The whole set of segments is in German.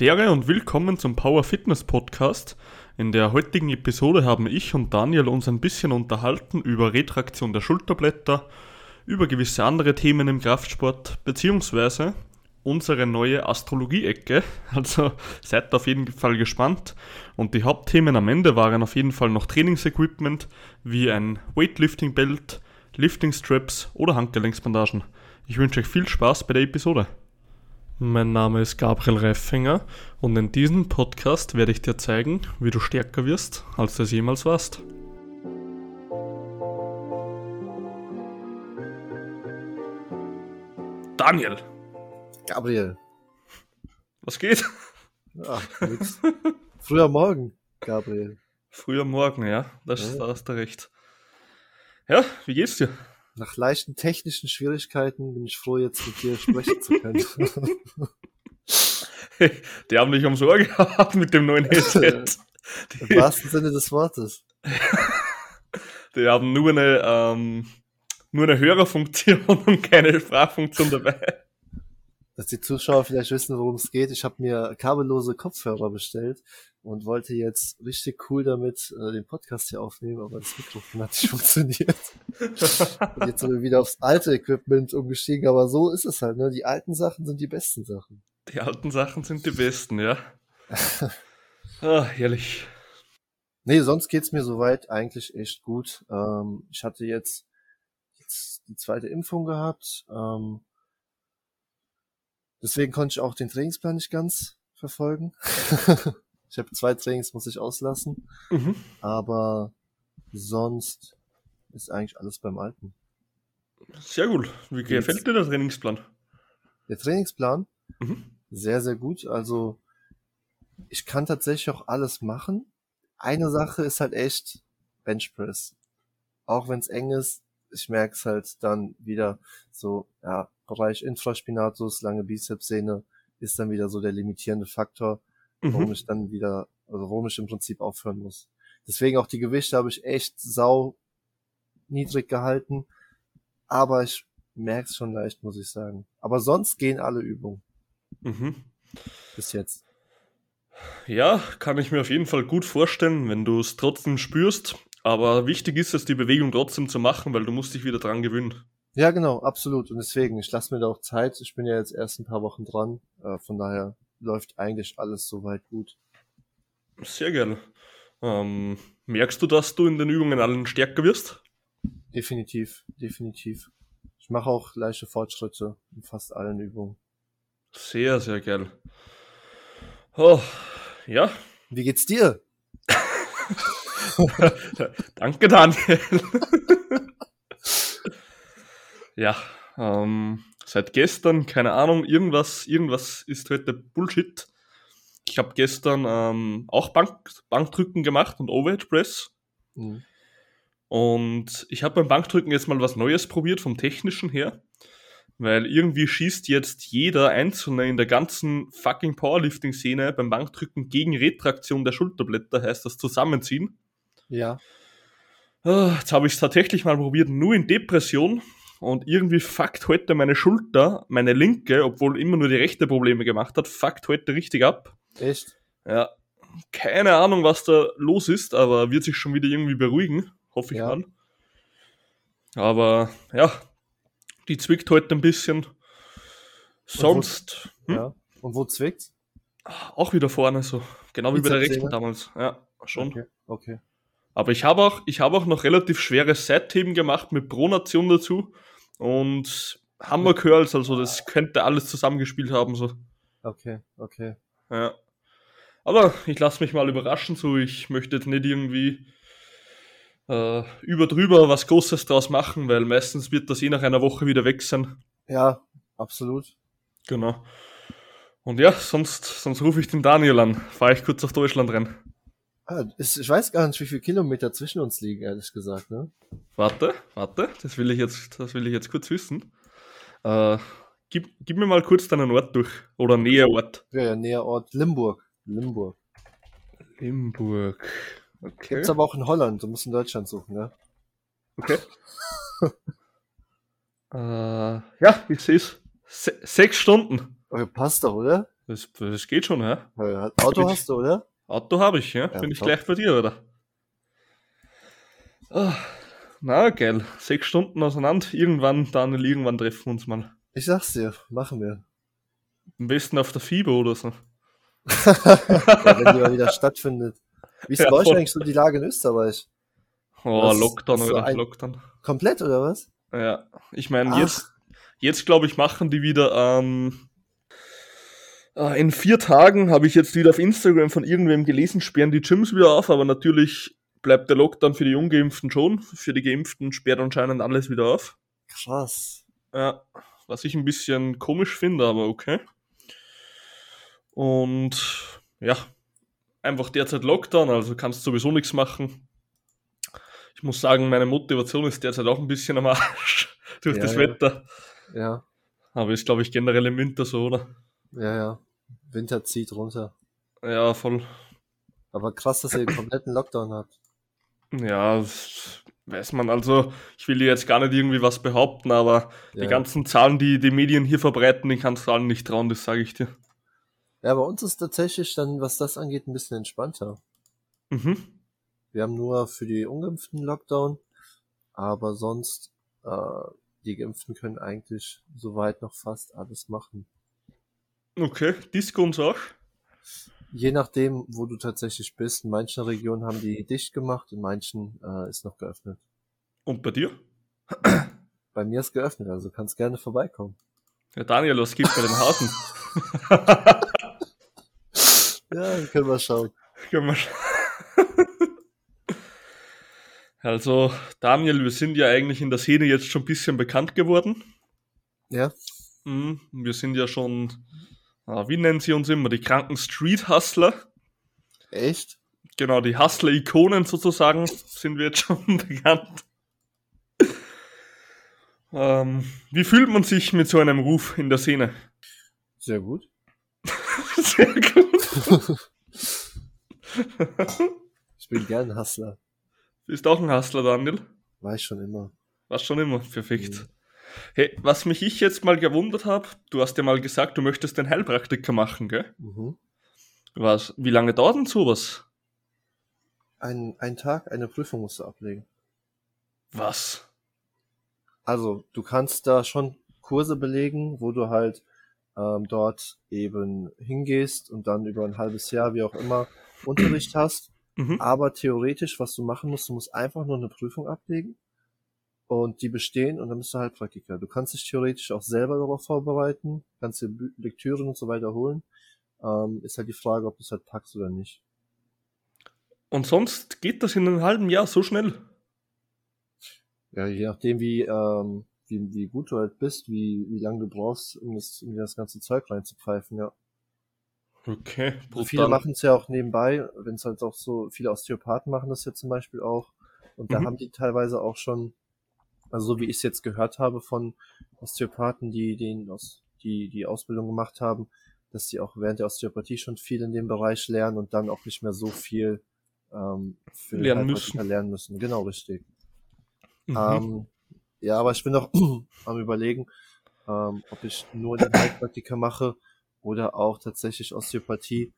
Dere und willkommen zum Power Fitness Podcast. In der heutigen Episode haben ich und Daniel uns ein bisschen unterhalten über Retraktion der Schulterblätter, über gewisse andere Themen im Kraftsport, beziehungsweise unsere neue Astrologie-Ecke. Also seid auf jeden Fall gespannt. Und die Hauptthemen am Ende waren auf jeden Fall noch Trainingsequipment, wie ein Weightlifting-Belt, Lifting-Straps oder Handgelenksbandagen. Ich wünsche euch viel Spaß bei der Episode. Mein Name ist Gabriel Reifinger und in diesem Podcast werde ich dir zeigen, wie du stärker wirst, als du es jemals warst. Daniel, Gabriel. was geht? Ach, nix. Früher Morgen, Gabriel. Früher Morgen, ja, das, Ja. da hast du recht. Ja, wie geht's dir? Nach leichten technischen Schwierigkeiten bin ich froh, jetzt mit dir sprechen zu können. Die haben dich um Sorge gehabt mit dem neuen Headset. Im wahrsten Sinne des Wortes. die haben nur eine, ähm, nur eine Hörerfunktion und keine Sprachfunktion dabei. Dass die Zuschauer vielleicht wissen, worum es geht. Ich habe mir kabellose Kopfhörer bestellt und wollte jetzt richtig cool damit äh, den Podcast hier aufnehmen, aber das Mikrofon hat nicht funktioniert. Und jetzt sind wir wieder aufs alte Equipment umgestiegen, aber so ist es halt, ne? Die alten Sachen sind die besten Sachen. Die alten Sachen sind die besten, ja. Ah, herrlich. Nee, sonst geht's mir soweit eigentlich echt gut. Ähm, ich hatte jetzt, jetzt die zweite Impfung gehabt. Ähm, deswegen konnte ich auch den Trainingsplan nicht ganz verfolgen. ich habe zwei Trainings, muss ich auslassen. Mhm. Aber sonst ist eigentlich alles beim Alten. Sehr gut. Wie gefällt dir der Trainingsplan? Der Trainingsplan, Mhm. sehr, sehr gut. Also ich kann tatsächlich auch alles machen. Eine Sache ist halt echt Benchpress. Auch wenn es eng ist, ich merke es halt dann wieder so, ja, Bereich Infraspinatus, lange Bizepssehne ist dann wieder so der limitierende Faktor, warum Mhm. ich dann wieder, also warum ich im Prinzip aufhören muss. Deswegen auch die Gewichte habe ich echt sau niedrig gehalten, aber ich merke es schon leicht, muss ich sagen. Aber sonst gehen alle Übungen Mhm. bis jetzt. Ja, kann ich mir auf jeden Fall gut vorstellen, wenn du es trotzdem spürst. Aber wichtig ist es, die Bewegung trotzdem zu machen, weil du musst dich wieder dran gewöhnen. Ja, genau, absolut. Und deswegen, ich lasse mir da auch Zeit. Ich bin ja jetzt erst ein paar Wochen dran. Äh, von daher läuft eigentlich alles soweit gut. Sehr geil. Ähm, merkst du, dass du in den Übungen allen stärker wirst? Definitiv, definitiv. Ich mache auch leichte Fortschritte in fast allen Übungen. Sehr, sehr geil. Oh, ja, Wie geht's dir? danke Daniel. ja, ähm, seit gestern, keine Ahnung, irgendwas, irgendwas ist heute Bullshit. Ich habe gestern ähm, auch Bank, Bankdrücken gemacht und Overhead Press. Hm. Und ich habe beim Bankdrücken jetzt mal was Neues probiert vom technischen her. Weil irgendwie schießt jetzt jeder Einzelne in der ganzen fucking Powerlifting-Szene beim Bankdrücken gegen Retraktion der Schulterblätter, heißt das Zusammenziehen. Ja, Ah, Jetzt habe ich es tatsächlich mal probiert, nur in Depression. Und irgendwie fuckt heute meine Schulter, meine linke, obwohl immer nur die rechte Probleme gemacht hat, fuckt heute richtig ab. echt? Ja, keine Ahnung, was da los ist, aber wird sich schon wieder irgendwie beruhigen, hoffe ich Ja. mal. Aber ja, die zwickt heute ein bisschen. Sonst hm? Ja. Und wo zwickt's? auch wieder vorne so, genau wie bei der rechten damals. Ja, schon. Okay, okay. Aber ich habe auch, ich habe auch noch relativ schwere Seitheben gemacht mit Pronation dazu und Hammer Curls, also das könnte alles zusammengespielt haben so. Okay, okay. Ja. Aber ich lasse mich mal überraschen, so ich möchte jetzt nicht irgendwie äh, über drüber was Großes draus machen, weil meistens wird das eh nach einer Woche wieder weg sein. Ja, absolut. Genau. Und ja, sonst, sonst rufe ich den Daniel an. Fahre ich kurz auf Deutschland rein. Ah, ich weiß gar nicht, wie viele Kilometer zwischen uns liegen, ehrlich gesagt, ne? Warte, warte, das will ich jetzt, das will ich jetzt kurz wissen. Äh, gib, gib mir mal kurz deinen Ort durch. Oder Näheort. Ja, ja, näher Ort Limburg. Limburg. Limburg. Okay. Gibt's aber auch in Holland, du musst in Deutschland suchen, ne? Okay. äh, ja, ich sehe es. Se sechs Stunden. Okay, passt doch, oder? Das, das geht schon, ja. Ja, Auto hast du, oder? Auto habe ich, ja. Ja, Bin ich top. gleich bei dir, oder? Ah, na, geil. Sechs Stunden auseinander. Irgendwann, Daniel, irgendwann treffen wir uns mal. Ich sag's dir, machen wir. Am besten auf der FIBO oder so. Ja, wenn die mal wieder stattfindet. Wie ist Ja, bei euch eigentlich so die Lage in Österreich? Oh, Das- Lockdown, so oder? Lockdown. Komplett, oder was? Ja, ich meine, jetzt, jetzt glaube ich, machen die wieder, ähm, äh, in vier Tagen habe ich jetzt wieder auf Instagram von irgendwem gelesen, sperren die Gyms wieder auf, aber natürlich bleibt der Lockdown für die Ungeimpften schon. Für die Geimpften sperrt anscheinend alles wieder auf. Krass. Ja, was ich ein bisschen komisch finde, aber okay. Und ja, einfach derzeit Lockdown, also kannst sowieso nichts machen. Ich muss sagen, meine Motivation ist derzeit auch ein bisschen am Arsch durch Ja, das ja. Wetter. Ja, Aber ist, glaube ich, generell im Winter so, oder? ja, ja. Winter zieht runter. Ja, voll. Aber krass, dass ihr den kompletten Lockdown habt. Ja, weiß man. Also, ich will dir jetzt gar nicht irgendwie was behaupten, aber Ja. die ganzen Zahlen, die die Medien hier verbreiten, den kannst du allen nicht trauen, das sage ich dir. ja, bei uns ist tatsächlich dann, was das angeht, ein bisschen entspannter. Mhm. Wir haben nur für die Ungeimpften Lockdown, aber sonst, äh, die Geimpften können eigentlich soweit noch fast alles machen. Okay, Disco und so auch. Je nachdem, wo du tatsächlich bist. In manchen Regionen haben die dicht gemacht, in manchen äh, ist noch geöffnet. Und bei dir? Bei mir ist geöffnet, also kannst gerne vorbeikommen. Ja, Daniel, was gibt bei den Hasen? Ja, können wir schauen. Können wir sch- Also, Daniel, wir sind ja eigentlich in der Szene jetzt schon ein bisschen bekannt geworden. Ja, Mhm. Wir sind ja schon, wie nennen sie uns immer, die kranken Street-Hustler. echt? Genau, die Hustler-Ikonen sozusagen sind wir jetzt schon bekannt. Ähm, wie fühlt man sich mit so einem Ruf in der Szene? Sehr gut. Sehr gut. Ich bin gern Hustler. Bist auch ein Hustler, Daniel? War ich schon immer. War schon immer perfekt. Mhm. Hey, was mich ich jetzt mal gewundert habe, du hast ja mal gesagt, du möchtest den Heilpraktiker machen, gell? Mhm. Was, wie lange dauert denn sowas? Ein, ein Tag, eine Prüfung musst du ablegen. Was? Also, du kannst da schon Kurse belegen, wo du halt ähm, dort eben hingehst und dann über ein halbes Jahr, wie auch immer, Unterricht hast. Mhm. Aber theoretisch, was du machen musst, du musst einfach nur eine Prüfung ablegen und die bestehen und dann bist du Heilpraktiker. Du kannst dich theoretisch auch selber darauf vorbereiten, kannst dir Lektüren und so weiter holen. Ähm, ist halt die Frage, ob du es halt packst oder nicht. Und sonst geht das in einem halben Jahr so schnell. Ja, je nachdem, wie, ähm, wie, wie gut du halt bist, wie, wie lange du brauchst, um das, um dir das ganze Zeug reinzupfeifen, ja. Okay, Und viele machen es ja auch nebenbei, wenn es halt auch so, viele Osteopathen machen das ja zum Beispiel auch. Und da Mhm. haben die teilweise auch schon, also so wie ich es jetzt gehört habe von Osteopathen, die den aus, die die Ausbildung gemacht haben, dass die auch während der Osteopathie schon viel in dem Bereich lernen und dann auch nicht mehr so viel ähm, für Lernen müssen. lernen müssen. Genau, richtig. Mhm. Ähm, ja, aber ich bin noch am überlegen, ähm, ob ich nur den Heilpraktiker mache oder auch tatsächlich Osteopathie.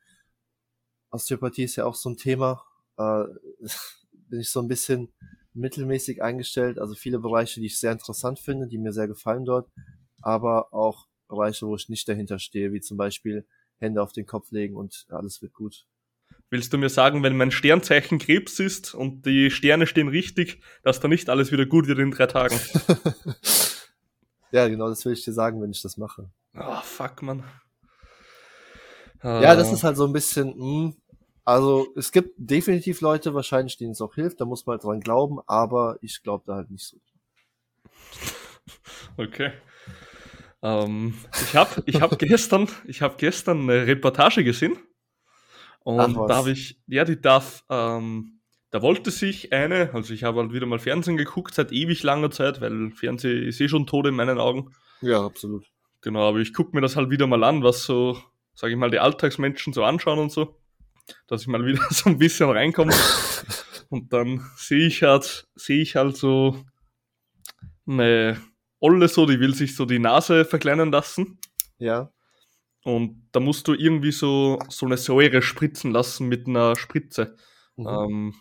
Osteopathie ist ja auch so ein Thema. Äh, bin ich so ein bisschen mittelmäßig eingestellt. Also viele Bereiche, die ich sehr interessant finde, die mir sehr gefallen dort, aber auch Bereiche, wo ich nicht dahinter stehe, wie zum Beispiel Hände auf den Kopf legen und alles wird gut. Willst du mir sagen, wenn mein Sternzeichen Krebs ist und die Sterne stehen richtig, dass da nicht alles wieder gut wird in drei Tagen? ja, genau, das will ich dir sagen, wenn ich das mache. Ah, fuck, man. Ja, das ist halt so ein bisschen, mh, also es gibt definitiv Leute wahrscheinlich, denen es auch hilft, da muss man halt dran glauben, aber ich glaube da halt nicht so. Okay. Ähm, ich habe ich hab gestern, ich hab gestern eine Reportage gesehen. Und Ach, da habe ich, ja, die darf, ähm, da wollte sich eine, also ich habe halt wieder mal Fernsehen geguckt seit ewig langer Zeit, weil Fernsehen ist eh schon tot in meinen Augen. Ja, absolut. Genau, aber ich gucke mir das halt wieder mal an, was so, sage ich mal, die Alltagsmenschen so anschauen und so, dass ich mal wieder so ein bisschen reinkomme. und dann sehe ich halt, sehe ich halt so eine Olle so, die will sich so die Nase verkleinern lassen. Ja, Und da musst du irgendwie so, so eine Säure spritzen lassen mit einer Spritze. Mhm. Ähm,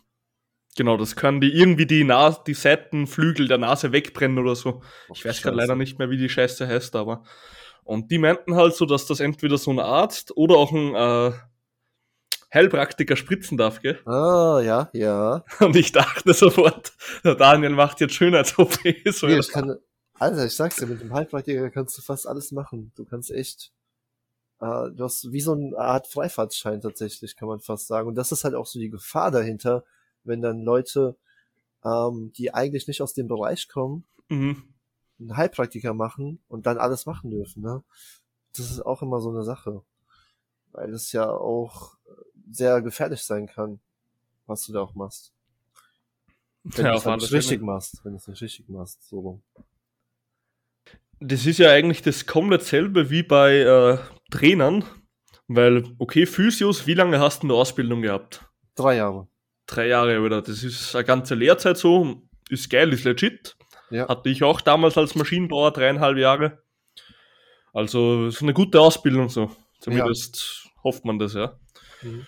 genau, das können die irgendwie die, Nas die Seitenflügel der Nase wegbrennen oder so. Ich weiß gerade leider nicht mehr, wie die Scheiße heißt, aber. Und die meinten halt so, dass das entweder so ein Arzt oder auch ein äh, Heilpraktiker spritzen darf, gell? Ah, ja, ja. Und ich dachte sofort, der Daniel macht jetzt Schönheits-OPs. Nee, ich kann, Alter, ich sag's dir, mit dem Heilpraktiker kannst du fast alles machen. Du kannst echt, äh, du hast wie so eine Art Freifahrtschein tatsächlich, kann man fast sagen. Und das ist halt auch so die Gefahr dahinter, wenn dann Leute, ähm, die eigentlich nicht aus dem Bereich kommen, mhm. einen Heilpraktiker machen und dann alles machen dürfen, ne? Das ist auch immer so eine Sache. Weil es ja auch sehr gefährlich sein kann, was du da auch machst. Wenn Ja, du es halt nicht richtig machst, wenn du es nicht richtig machst, so. Das ist ja eigentlich das komplett selbe wie bei äh, Trainern, weil, okay, Physios, wie lange hast du eine Ausbildung gehabt? Drei Jahre. Drei Jahre, oder? Das ist eine ganze Lehrzeit so, ist geil, ist legit. Ja. Hatte ich auch damals als Maschinenbauer dreieinhalb Jahre. Also, ist eine gute Ausbildung so. Zumindest hofft man das, ja. Mhm.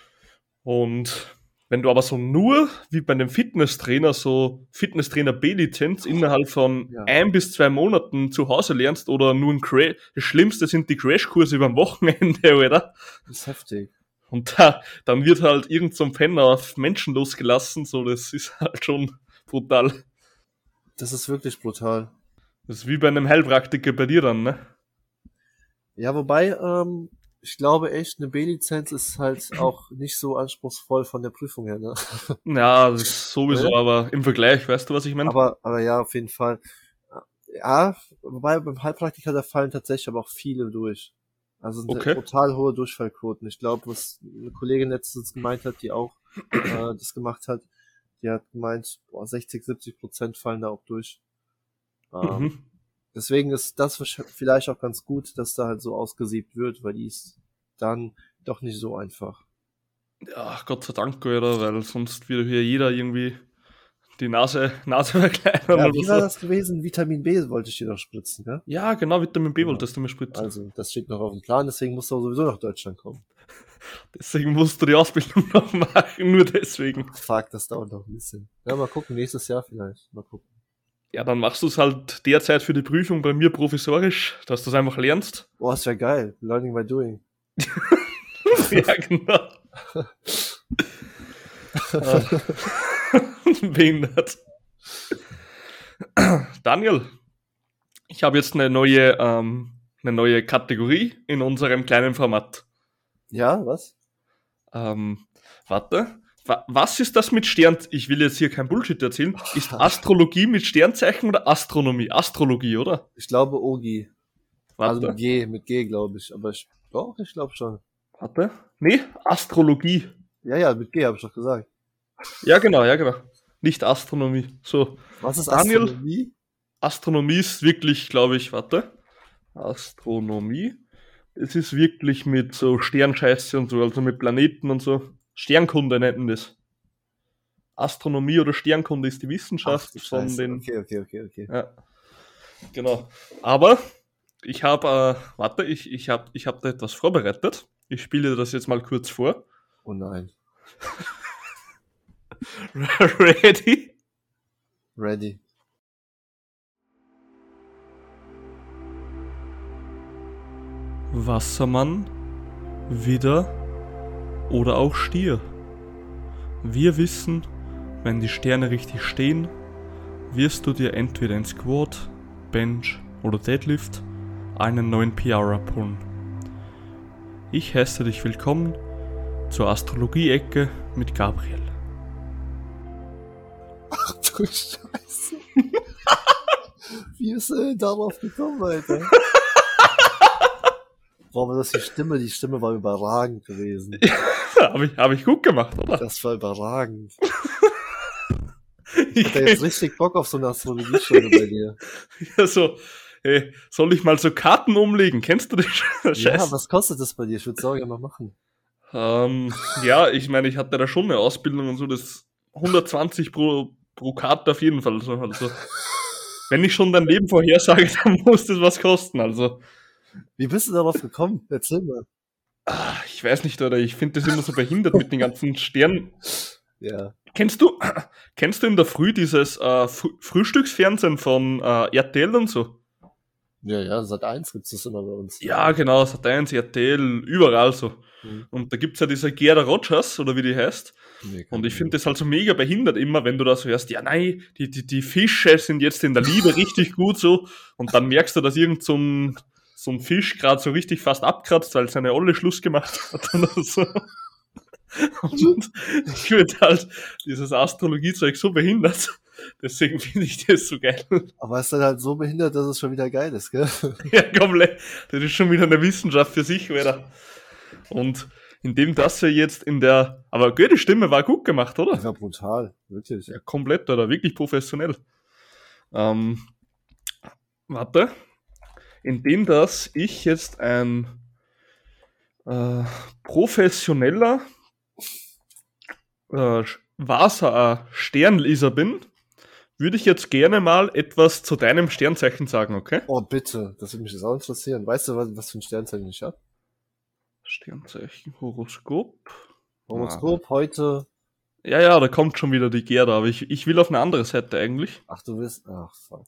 Und wenn du aber so nur wie bei einem Fitnesstrainer so Fitnesstrainer B-Lizenz innerhalb von Ja. ein bis zwei Monaten zu Hause lernst oder nur ein Crash, das Schlimmste sind die Crashkurse über am Wochenende, oder? Das ist heftig. Und da, dann wird halt irgend so ein Penner auf Menschen losgelassen, so das ist halt schon brutal. Das ist wirklich brutal. Das ist wie bei einem Heilpraktiker bei dir dann, ne? Ja, wobei, ähm, ich glaube echt, eine B-Lizenz ist halt auch nicht so anspruchsvoll von der Prüfung her, ne? Ja, das ist sowieso, Ja. aber im Vergleich, weißt du, was ich meine? Aber, aber ja, auf jeden Fall. Ja, wobei beim Heilpraktiker, da fallen tatsächlich aber auch viele durch. Also Okay. total hohe Durchfallquoten. Ich glaube, was eine Kollegin letztens gemeint hat, die auch äh, das gemacht hat, die hat gemeint, boah, 60, 70 Prozent fallen da auch durch. Ähm, Mhm. Deswegen ist das vielleicht auch ganz gut, dass da halt so ausgesiebt wird, weil die ist dann doch nicht so einfach. Ja, Gott sei Dank, oder? Weil sonst würde hier jeder irgendwie die Nase, Nase verkleinern Ja, wie war so. das gewesen? Vitamin B wollte ich dir noch spritzen, gell? Ja, genau, Vitamin B Genau. wolltest du mir spritzen. Also, das steht noch auf dem Plan, deswegen musst du auch sowieso nach Deutschland kommen. Deswegen musst du die Ausbildung noch machen, nur deswegen. Fuck, das dauert noch ein bisschen. Ja, mal gucken, nächstes Jahr vielleicht. Mal gucken. Ja, dann machst du es halt derzeit für die Prüfung bei mir provisorisch, dass du es einfach lernst. Boah, das wäre geil. Learning by doing. ja, genau. Behindert. Daniel, ich habe jetzt eine neue, ähm, eine neue Kategorie in unserem kleinen Format. Ja, was? Ähm, warte. Wa- Was ist das mit Stern? Ich will jetzt hier kein Bullshit erzählen. Ist Astrologie mit Sternzeichen oder Astronomie? Astrologie, oder? Ich glaube Ogi. Also Warte. mit G, mit G glaube ich. Aber ich, doch, ich glaube schon. Warte. Nee, Astrologie. Ja, ja, mit G habe ich doch gesagt. Ja, genau, ja, genau. Nicht Astronomie. So. Was ist Daniel? Astronomie? Astronomie ist wirklich, glaube ich, warte. Astronomie. Es ist wirklich mit so Sternscheiße und so, also mit Planeten und so. Sternkunde nennen das. Astronomie oder Sternkunde ist die Wissenschaft Ach, von Scheiße. den. Okay, okay, okay, okay. Ja. Genau. Aber ich habe, äh, warte, ich, ich habe ich hab da etwas vorbereitet. Ich spiele dir das jetzt mal kurz vor. Oh nein. Ready? Ready. Wassermann, Widder oder auch Stier. Wir wissen, wenn die Sterne richtig stehen, wirst du dir entweder in Squat, Bench oder Deadlift einen neuen PR abholen. Ich heiße dich willkommen zur Astrologie-Ecke mit Gabriel. Ach du Scheiße. Wie ist er denn darauf gekommen, Alter? Boah, aber das ist die Stimme, die Stimme war überragend gewesen. Habe ich, hab ich gut gemacht, oder? Das war überragend. Ich hab jetzt richtig Bock auf so eine Astrologie-Stunde bei dir. Ja, so, ey, soll ich mal so Karten umlegen? Kennst du die Scheiße? Ja, was kostet das bei dir? Ich würde es auch gerne mal machen. Ähm, ja, ich meine, ich hatte da schon eine Ausbildung und so, das 120 pro, pro Karte auf jeden Fall. So, also, wenn ich schon dein Leben vorhersage, dann muss das was kosten. Also, Wie bist du darauf gekommen? Erzähl mal. Ich weiß nicht, oder ich finde das immer so behindert mit den ganzen Sternen. Ja. Kennst du, kennst du in der Früh dieses äh, Fr Frühstücksfernsehen von äh, RTL und so? Ja, ja, seit eins gibt's das immer bei uns. Ja, genau, Sat1, RTL, überall so. Mhm. Und da gibt's ja diese Gerda Rogers, oder wie die heißt. Nee, Und ich finde das halt so mega behindert immer, wenn du da so hörst, ja nein, die, die, die Fische sind jetzt in der Liebe richtig gut so. Und dann merkst du, dass irgend so ein, so ein Fisch gerade so richtig fast abkratzt, weil seine Olle Schluss gemacht hat oder so. Und ich finde halt dieses Astrologiezeug so behindert. Deswegen finde ich das so geil. Aber es ist dann halt so behindert, dass es schon wieder geil ist, gell? Ja, komplett. Das ist schon wieder eine Wissenschaft für sich, oder? Und indem das ja jetzt in der, aber die Stimme war gut gemacht, oder? Ja, brutal, wirklich. Ja, komplett, oder? Wirklich professionell. Ähm, warte. Indem das ich jetzt ein äh, professioneller äh, Wasser Sternleser bin, würde ich jetzt gerne mal etwas zu deinem Sternzeichen sagen, okay? Oh, bitte, das würde mich jetzt auch interessieren. Weißt du, was, was für ein Sternzeichen ich hab? Sternzeichen, Horoskop. Horoskop heute. Ja, ja, da kommt schon wieder die Gerda, aber ich, ich will auf eine andere Seite eigentlich. Ach, du willst. Ach, fuck.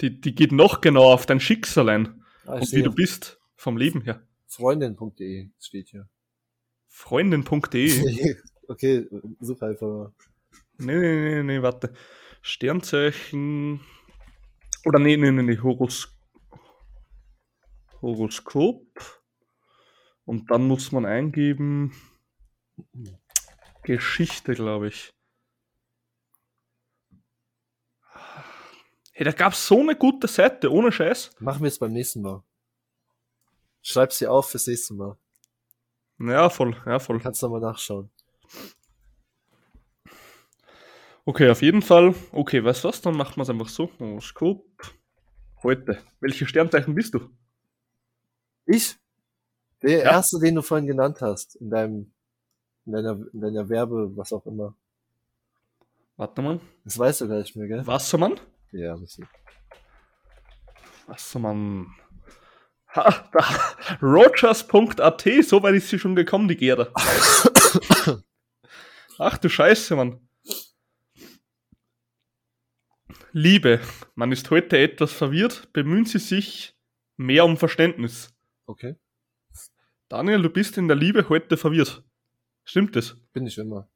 Die, die geht noch genauer auf dein Schicksal ein Ah, und wie du bist vom Leben her. Freundin.de steht hier. Freundin.de. okay, such einfach mal. Nee, nee, nee, nee, warte. Sternzeichen. Oder nee, nee, nee, nee, Horos Horoskop. Und dann muss man eingeben. Geschichte, glaube ich. Hey, da gab's so eine gute Seite, ohne Scheiß. Machen wir es beim nächsten Mal. Schreib's dir auf fürs nächste Mal. Ja, voll, ja, voll. Kannst du mal nachschauen. Okay, auf jeden Fall. Okay, weißt du was? Dann machen wir es einfach so. Horoskop. Heute. Welche Sternzeichen bist du? Ich? Der Ja. erste, den du vorhin genannt hast, in deinem, in deiner, in deiner Werbe, was auch immer. Warte mal. Das weißt du gar nicht mehr, gell? Wassermann? Ja, ein bisschen. Wassermann. Ha, da. Rogers.at, so weit ist sie schon gekommen, die Gerda. Ach du Scheiße, Mann. Liebe, man ist heute etwas verwirrt, bemühen Sie sich mehr um Verständnis. Okay. Daniel, du bist in der Liebe heute verwirrt. Stimmt das? Bin ich immer.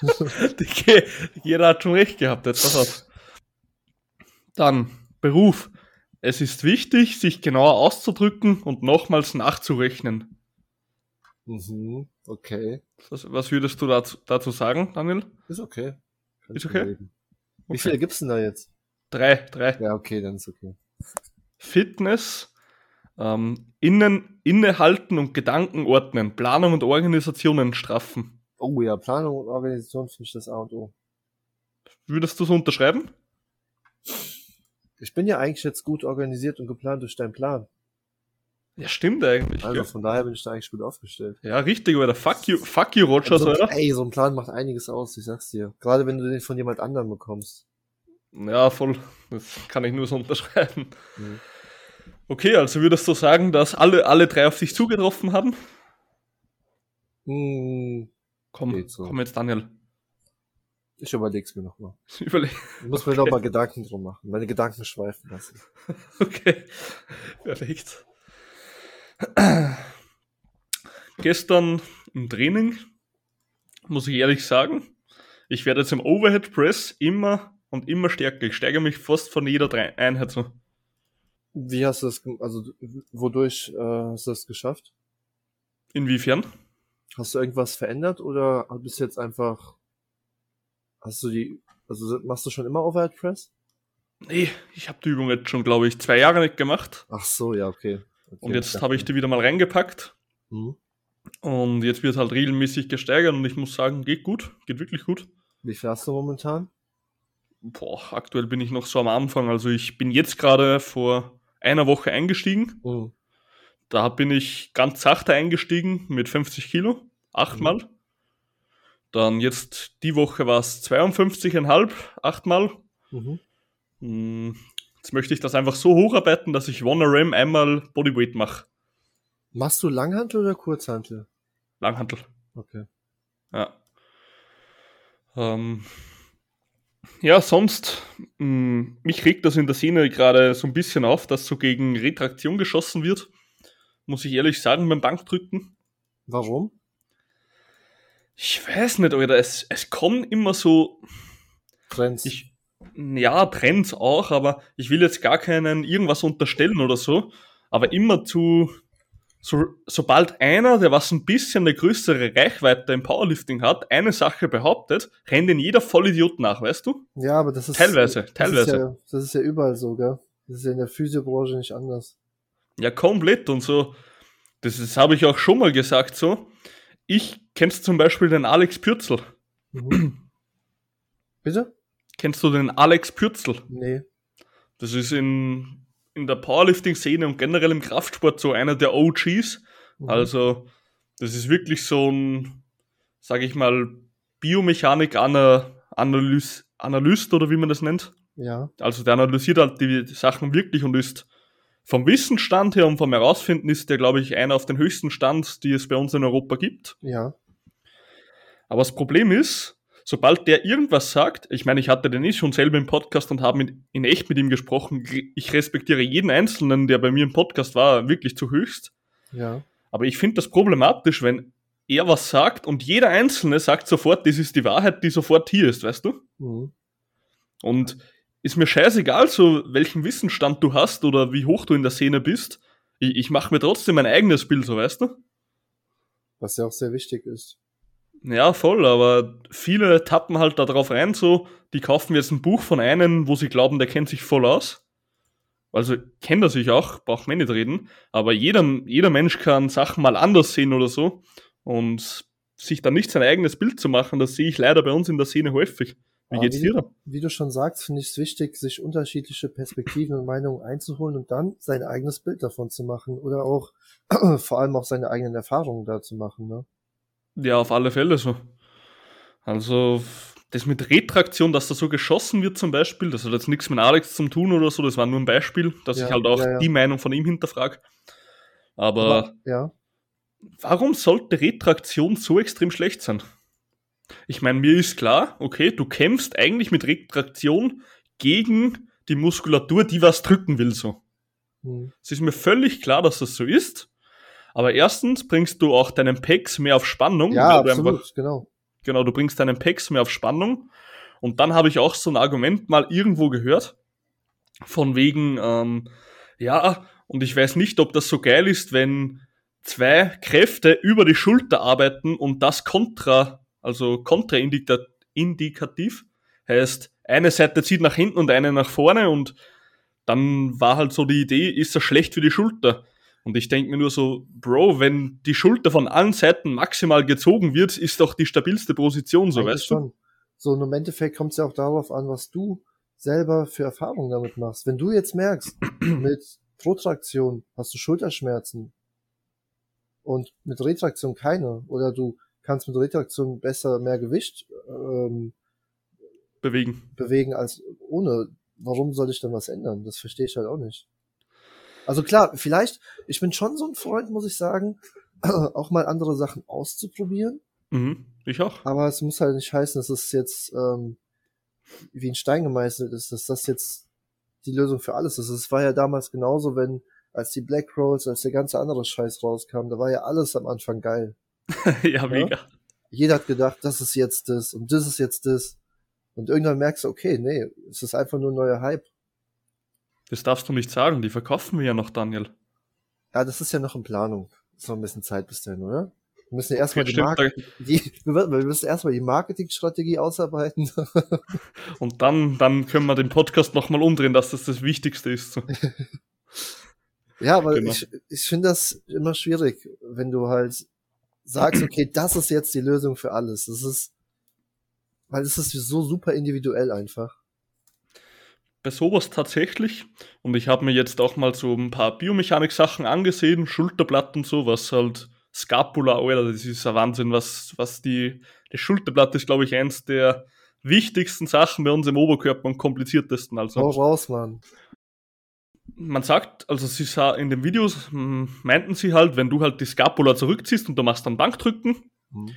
Gerda hat schon recht gehabt, jetzt pass. Dann, Beruf. Es ist wichtig, sich genauer auszudrücken und nochmals nachzurechnen. Mhm. Okay. Was, was würdest du dazu, dazu sagen, Daniel? Ist okay. Kann Ist okay? überleben. Wie viele gibt's denn da jetzt? Drei, drei. Ja, okay, dann ist okay. Fitness, ähm, innen, innehalten und Gedanken ordnen, Planung und Organisationen straffen. Oh ja, Planung und Organisation finde ich das A und O. Würdest du so unterschreiben? Ich bin ja eigentlich jetzt gut organisiert und geplant durch deinen Plan. Ja, stimmt eigentlich. Also gell? von daher bin ich da eigentlich gut aufgestellt. Ja, richtig, oder? Fuck you, fuck you, Rogers, so, oder? ey, so ein Plan macht einiges aus, ich sag's dir. Gerade wenn du den von jemand anderem bekommst. Ja, voll. Das kann ich nur so unterschreiben. Mhm. Okay, also würdest du sagen, dass alle, alle drei auf dich zugetroffen haben? Hm, Komm, so. komm jetzt, Daniel. ich überleg's mir nochmal. Überleg. Ich muss mir noch mal Gedanken drum machen. Meine Gedanken schweifen lassen. Okay. Perfekt. Gestern im Training, muss ich ehrlich sagen, ich werde jetzt im Overhead Press immer und immer stärker. Ich steigere mich fast von jeder Einheit so. Wie hast du das, also wodurch äh, hast du das geschafft? Inwiefern? Hast du irgendwas verändert oder bist du jetzt einfach, hast du die, also machst du schon immer Overhead Press? Nee, ich habe die Übung jetzt schon, glaube ich, zwei Jahre nicht gemacht. Ach so, ja, okay. okay Und jetzt habe ich die wieder mal reingepackt. Hm. Und jetzt wird halt regelmäßig gesteigert und ich muss sagen, geht gut, geht wirklich gut. Wie viel hast du momentan? Boah, aktuell bin ich noch so am Anfang. Also ich bin jetzt gerade vor einer Woche eingestiegen. Hm. Da bin ich ganz sachte eingestiegen mit 50 Kilo, achtmal. Dann jetzt die Woche war es 52,5, achtmal. Mhm. Hm, Jetzt möchte ich das einfach so hocharbeiten, dass ich One RM einmal Bodyweight mache. Machst du Langhantel oder Kurzhantel? Langhantel. Okay. Ja. Ähm, ja, sonst, mh, mich regt das in der Szene gerade so ein bisschen auf, dass so gegen Retraktion geschossen wird. Muss ich ehrlich sagen, beim Bankdrücken. Warum? Ich weiß nicht, Alter, es, es kommen immer so. Trends. Ich, ja, Trends auch, aber ich will jetzt gar keinen irgendwas unterstellen oder so. Aber immer zu, so, sobald einer, der was ein bisschen eine größere Reichweite im Powerlifting hat, eine Sache behauptet, rennt ihn jeder Vollidiot nach, weißt du? ja, aber das ist. Teilweise, das teilweise. Ist ja, das ist ja überall so, gell? Das ist ja in der Physiobranche nicht anders. Ja, komplett und so. Das, das habe ich auch schon mal gesagt so. Ich kennst zum Beispiel den Alex Pürzel. Mhm. Bitte? Kennst du den Alex Pürzel? Nee. Das ist in, in der Powerlifting-Szene und generell im Kraftsport so einer der OGs. Mhm. Also, das ist wirklich so ein, sage ich mal, Biomechanik-Analyst Analyst oder wie man das nennt. Ja. Also der analysiert halt die Sachen wirklich und ist vom Wissensstand her und vom Herausfinden ist der, glaube ich, einer auf den höchsten Stand, die es bei uns in Europa gibt. Ja. Aber das Problem ist, sobald der irgendwas sagt, ich meine, ich hatte den eh schon selber im Podcast und habe mit, in echt mit ihm gesprochen, ich respektiere jeden Einzelnen, der bei mir im Podcast war, wirklich zu höchst. Ja. Aber ich finde das problematisch, wenn er was sagt und jeder Einzelne sagt sofort, das ist die Wahrheit, die sofort hier ist, weißt du? Mhm. Und ist mir scheißegal, so welchen Wissensstand du hast oder wie hoch du in der Szene bist. Ich, ich mache mir trotzdem mein eigenes Bild, so weißt du? Was ja auch sehr wichtig ist. Ja, voll, aber viele tappen halt da drauf rein, so, die kaufen jetzt ein Buch von einem, wo sie glauben, der kennt sich voll aus. Also kennt er sich auch, braucht man nicht reden, aber jeder, jeder Mensch kann Sachen mal anders sehen oder so und sich dann nicht sein eigenes Bild zu machen, das sehe ich leider bei uns in der Szene häufig. Wie Aber geht's wie, dir da? Wie du schon sagst, finde ich es wichtig, sich unterschiedliche Perspektiven und Meinungen einzuholen und dann sein eigenes Bild davon zu machen oder auch vor allem auch seine eigenen Erfahrungen da zu machen. Ne? Ja, auf alle Fälle so. Also, das mit Retraktion, dass da so geschossen wird zum Beispiel, das hat jetzt nichts mit Alex zu tun oder so, das war nur ein Beispiel, dass Ja, ich halt auch ja, ja. die Meinung von ihm hinterfrage. Aber, Aber warum sollte Retraktion so extrem schlecht sein? Ich meine, mir ist klar, okay, du kämpfst eigentlich mit Retraktion gegen die Muskulatur, die was drücken will, so. hm, Es ist mir völlig klar, dass das so ist. Aber erstens bringst du auch deinen Pecs mehr auf Spannung. ja absolut, einfach- genau. Genau, du bringst deinen Pecs mehr auf Spannung. Und dann habe ich auch so ein Argument mal irgendwo gehört, von wegen, ähm, ja, und ich weiß nicht, ob das so geil ist, wenn zwei Kräfte über die Schulter arbeiten und das kontra, also kontraindikativ heißt, eine Seite zieht nach hinten und eine nach vorne und dann war halt so die Idee, ist das schlecht für die Schulter? Und ich denke mir nur so, Bro, wenn die Schulter von allen Seiten maximal gezogen wird, ist doch die stabilste Position, so Eigentlich weißt du? schon. So, und im Endeffekt kommt es ja auch darauf an, was du selber für Erfahrungen damit machst. Wenn du jetzt merkst, mit Protraktion hast du Schulterschmerzen und mit Retraktion keine, oder du kannst mit Retraktion besser mehr Gewicht ähm, Bewegen. bewegen als ohne, warum soll ich dann was ändern? Das verstehe ich halt auch nicht. Also klar, vielleicht, ich bin schon so ein Freund, muss ich sagen, auch mal andere Sachen auszuprobieren. Mhm. Ich auch. Aber es muss halt nicht heißen, dass es jetzt ähm, wie ein Stein gemeißelt ist, dass das jetzt die Lösung für alles ist. Es war ja damals genauso, wenn als die Black Rolls, als der ganze andere Scheiß rauskam, da war ja alles am Anfang geil. ja, mega. Jeder hat gedacht, das ist jetzt das und das ist jetzt das. Und irgendwann merkst du, okay, nee, es ist einfach nur ein neuer Hype. Das darfst du nicht sagen, die verkaufen wir ja noch, Daniel. Ja, das ist ja noch in Planung. Ist noch ein bisschen Zeit bis dahin, oder? Wir müssen ja erstmal die, Mark die, wir wir müssen erstmal die Marketingstrategie ausarbeiten. Und dann, dann können wir den Podcast nochmal umdrehen, dass das das Wichtigste ist. Ja, aber Genau. ich, ich finde das immer schwierig, wenn du halt sagst, okay, das ist jetzt die Lösung für alles. Das ist, weil es ist so super individuell einfach. Bei sowas tatsächlich, und ich habe mir jetzt auch mal so ein paar Biomechanik-Sachen angesehen, Schulterblatt und so, was halt Scapula, Alter, das ist ein Wahnsinn, was, was die, das Schulterblatt ist, glaube ich, eins der wichtigsten Sachen bei uns im Oberkörper und kompliziertesten. Also, Hau raus, Mann. Man sagt, also sie sah in den Videos, hm, meinten sie halt, wenn du halt die Scapula zurückziehst und du machst dann Bankdrücken, Mhm.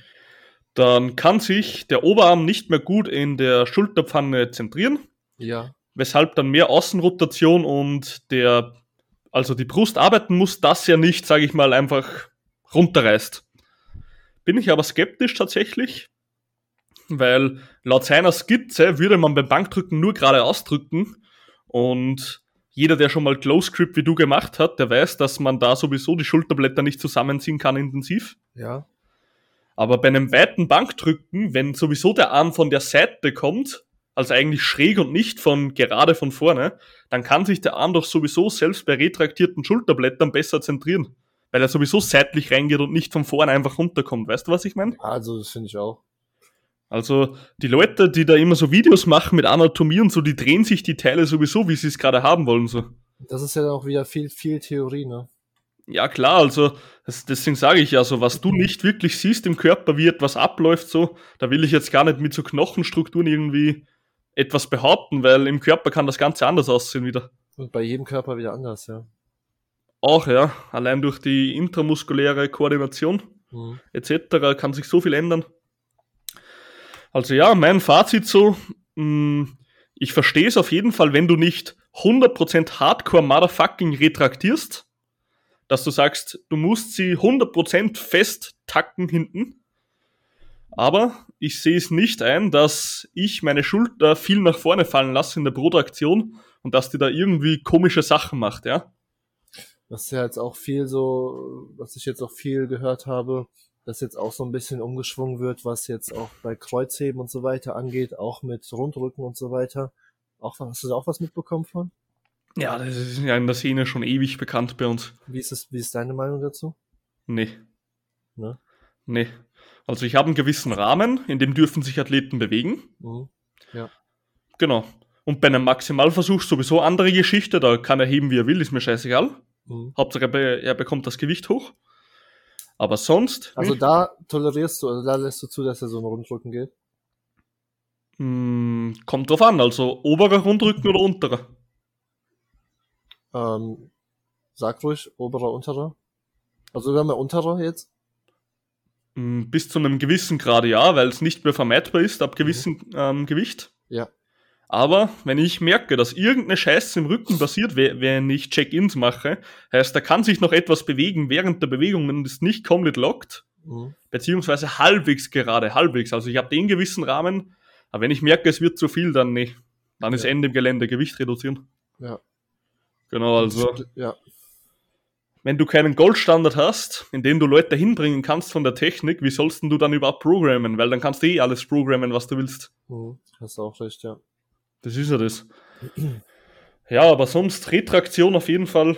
dann kann sich der Oberarm nicht mehr gut in der Schulterpfanne zentrieren, Ja. weshalb dann mehr Außenrotation und der, also die Brust arbeiten muss, das ja nicht, sage ich mal, einfach runterreißt. Bin ich aber skeptisch tatsächlich, weil laut seiner Skizze würde man beim Bankdrücken nur gerade ausdrücken und jeder, der schon mal Close Grip wie du gemacht hat, der weiß, dass man da sowieso die Schulterblätter nicht zusammenziehen kann intensiv. Ja. Aber bei einem weiten Bankdrücken, wenn sowieso der Arm von der Seite kommt, also eigentlich schräg und nicht von gerade von vorne, dann kann sich der Arm doch sowieso selbst bei retraktierten Schulterblättern besser zentrieren. Weil er sowieso seitlich reingeht und nicht von vorne einfach runterkommt. Weißt du, was ich meine? Also, das finde ich auch. Also die Leute, die da immer so Videos machen mit Anatomie und so, die drehen sich die Teile sowieso, wie sie es gerade haben wollen. So. Das ist ja auch wieder viel, viel Theorie, ne? Ja klar, also das, deswegen sage ich ja so, was du nicht wirklich siehst im Körper, wie etwas abläuft, so, da will ich jetzt gar nicht mit so Knochenstrukturen irgendwie etwas behaupten, weil im Körper kann das Ganze anders aussehen wieder. Und bei jedem Körper wieder anders, ja. Auch ja, allein durch die intramuskuläre Koordination Mhm. etc. kann sich so viel ändern. Also ja, mein Fazit so, mh, ich verstehe es auf jeden Fall, wenn du nicht 100% Hardcore Motherfucking retraktierst, dass du sagst, du musst sie 100% fest tacken hinten. Aber ich sehe es nicht ein, dass ich meine Schulter viel nach vorne fallen lasse in der Protraktion und dass die da irgendwie komische Sachen macht, ja. Das ist ja jetzt auch viel so, was ich jetzt auch viel gehört habe, dass jetzt auch so ein bisschen umgeschwungen wird, was jetzt auch bei Kreuzheben und so weiter angeht, auch mit Rundrücken und so weiter. Auch, hast du da auch was mitbekommen von? Ja, das ist ja in der Szene schon ewig bekannt bei uns. Wie ist es, wie ist deine Meinung dazu? Nee. Ne? Nee. Also ich habe einen gewissen Rahmen, in dem dürfen sich Athleten bewegen. Mhm. Genau. Und bei einem Maximalversuch sowieso andere Geschichte, da kann er heben, wie er will, ist mir scheißegal. Mhm. Hauptsache er be- er bekommt das Gewicht hoch. Aber sonst, Also da tolerierst du, also da lässt du zu, dass er so einen Rundrücken geht. Hm, kommt drauf an, also oberer Rundrücken oder unterer. Ähm, sag ruhig, oberer, unterer. Also wir haben ja unterer jetzt. Hm, bis zu einem gewissen Grad ja, weil es nicht mehr vermeidbar ist ab gewissem ähm, Gewicht. Ja. Aber wenn ich merke, dass irgendeine Scheiße im Rücken passiert, we- wenn ich Check-ins mache, heißt, da kann sich noch etwas bewegen während der Bewegung und ist nicht komplett lockt, Mhm. beziehungsweise halbwegs gerade, halbwegs. Also ich habe den gewissen Rahmen, aber wenn ich merke, es wird zu viel, dann nee. Dann ist Ja. Ende im Gelände, Gewicht reduzieren. Ja. Genau, also Ja. wenn du keinen Goldstandard hast, in dem du Leute hinbringen kannst von der Technik, wie sollst du dann überhaupt programmen? Weil dann kannst du eh alles programmen, was du willst. Mhm. Hast du auch recht, ja. Das ist ja das. Ja, aber sonst Retraktion auf jeden Fall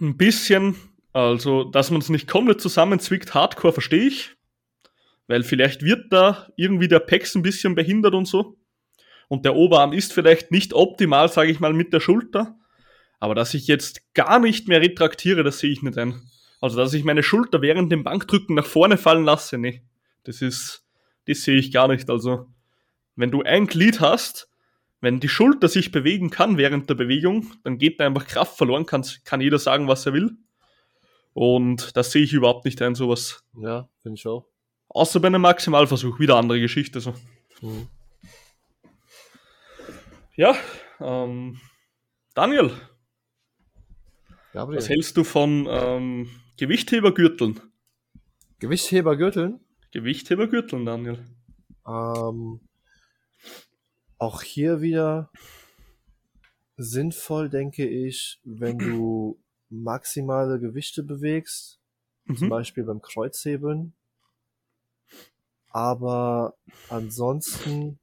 ein bisschen. Also, dass man es nicht komplett zusammenzwickt, Hardcore verstehe ich. Weil vielleicht wird da irgendwie der Pex ein bisschen behindert und so. Und der Oberarm ist vielleicht nicht optimal, sage ich mal, mit der Schulter. Aber dass ich jetzt gar nicht mehr retraktiere, das sehe ich nicht ein. Also, dass ich meine Schulter während dem Bankdrücken nach vorne fallen lasse, nee. Das ist, das sehe ich gar nicht. Also, wenn du ein Glied hast, wenn die Schulter sich bewegen kann während der Bewegung, dann geht da einfach Kraft verloren, kann, kann jeder sagen, was er will. Und das sehe ich überhaupt nicht ein, sowas. Ja, finde ich auch. Außer bei einem Maximalversuch, wieder andere Geschichte. So. Mhm. Ja, ähm, Daniel, Gabriel. was hältst du von ähm, Gewichthebergürteln? Gewichthebergürteln. Gewichthebergürteln, Daniel. Ähm, auch hier wieder sinnvoll, denke ich, wenn du maximale Gewichte bewegst, zum Mhm. Beispiel beim Kreuzhebeln. Aber ansonsten,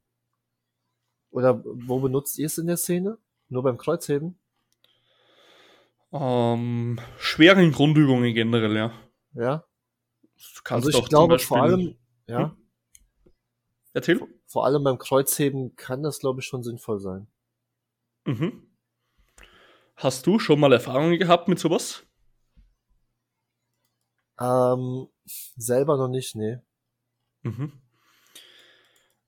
oder wo benutzt ihr es in der Szene? Nur beim Kreuzheben? Ähm, schweren Grundübungen generell, ja. Ja. Du kannst Also ich auch zum glaube vor allem, ja, Hm? Erzähl. vor allem beim Kreuzheben kann das, glaube ich, schon sinnvoll sein. Mhm. Hast du schon mal Erfahrungen gehabt mit sowas? Ähm, selber noch nicht, nee. Mhm.